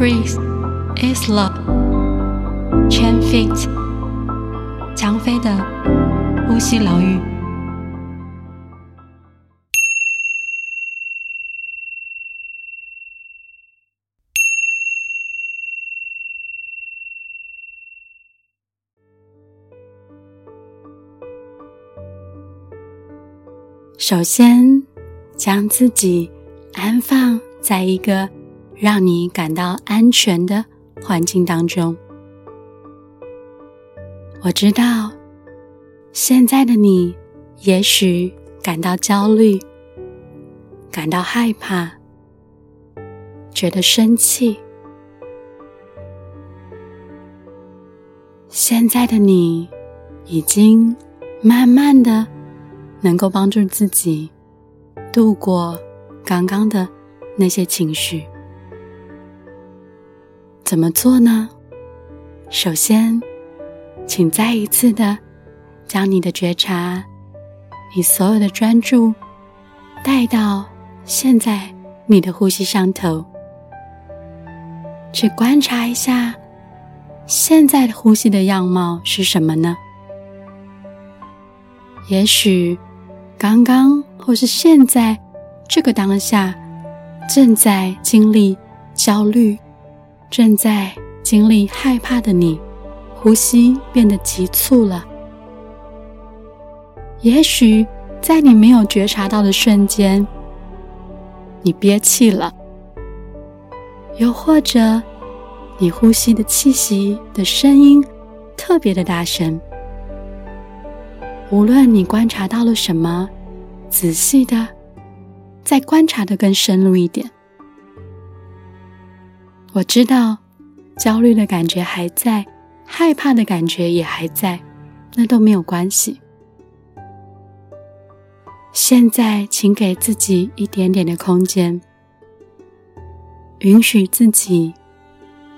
Breathe is love. Chen Fit，蔷薇的呼吸疗愈。首先，将自己安放在一个让你感到安全的环境当中。我知道，现在的你也许感到焦虑，感到害怕，觉得生气。现在的你已经慢慢的。能够帮助自己度过刚刚的那些情绪，怎么做呢？首先，请再一次的将你的觉察、你所有的专注带到现在你的呼吸上头，去观察一下现在的呼吸的样貌是什么呢？也许。刚刚或是现在这个当下，正在经历焦虑、正在经历害怕的你，呼吸变得急促了。也许在你没有觉察到的瞬间，你憋气了；又或者你呼吸的气息的声音特别的大声。无论你观察到了什么，仔细的再观察的更深入一点。我知道焦虑的感觉还在，害怕的感觉也还在，那都没有关系。现在，请给自己一点点的空间，允许自己，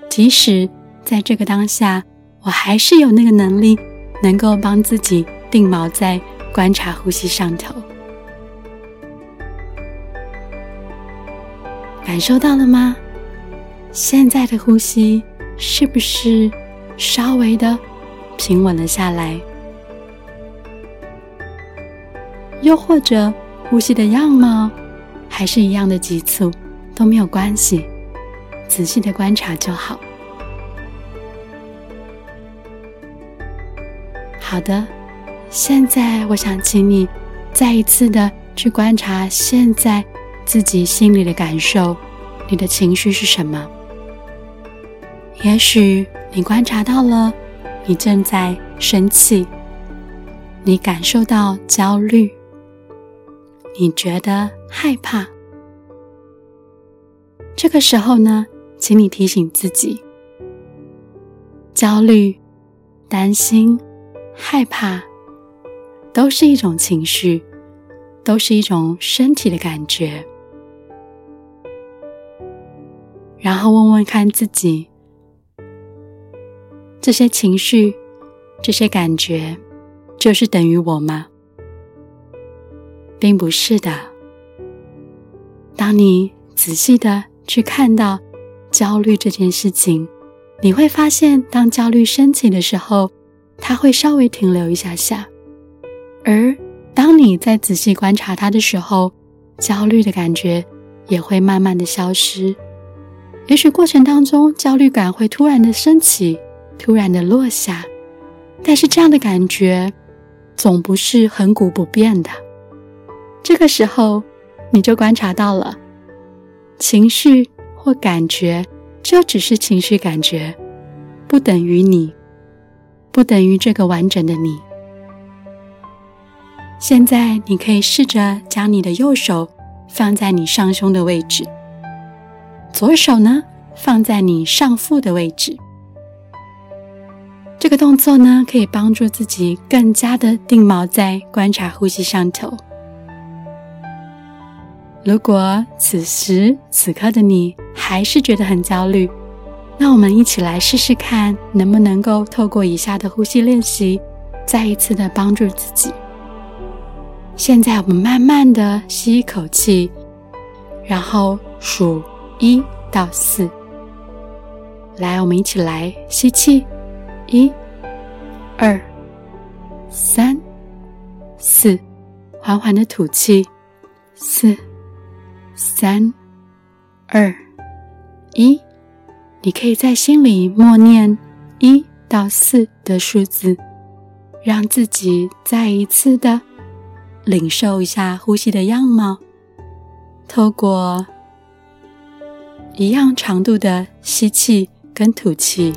即使在这个当下，我还是有那个能力，能够帮自己。定锚在观察呼吸上头，感受到了吗？现在的呼吸是不是稍微的平稳了下来？又或者呼吸的样貌还是一样的急促，都没有关系，仔细的观察就好。好的。现在，我想请你再一次的去观察现在自己心里的感受，你的情绪是什么？也许你观察到了，你正在生气，你感受到焦虑，你觉得害怕。这个时候呢，请你提醒自己：焦虑、担心、害怕。都是一种情绪，都是一种身体的感觉。然后问问看自己，这些情绪、这些感觉，就是等于我吗？并不是的。当你仔细的去看到焦虑这件事情，你会发现，当焦虑升起的时候，它会稍微停留一下下。而当你在仔细观察它的时候，焦虑的感觉也会慢慢的消失。也许过程当中，焦虑感会突然的升起，突然的落下，但是这样的感觉总不是恒古不变的。这个时候，你就观察到了，情绪或感觉就只是情绪感觉，不等于你，不等于这个完整的你。现在你可以试着将你的右手放在你上胸的位置，左手呢放在你上腹的位置。这个动作呢可以帮助自己更加的定锚在观察呼吸上头。如果此时此刻的你还是觉得很焦虑，那我们一起来试试看，能不能够透过以下的呼吸练习，再一次的帮助自己。现在我们慢慢的吸一口气，然后数一到四，来，我们一起来吸气，一、二、三、四，缓缓的吐气，四、三、二、一。你可以在心里默念一到四的数字，让自己再一次的领受一下呼吸的样貌，透过一样长度的吸气。跟吐气，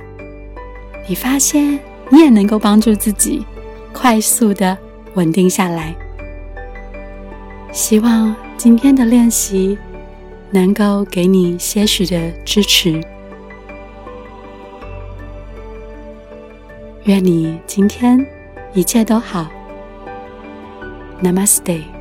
你发现你也能够帮助自己快速的稳定下来。希望今天的练习能够给你些许的支持。愿你今天一切都好。Namaste。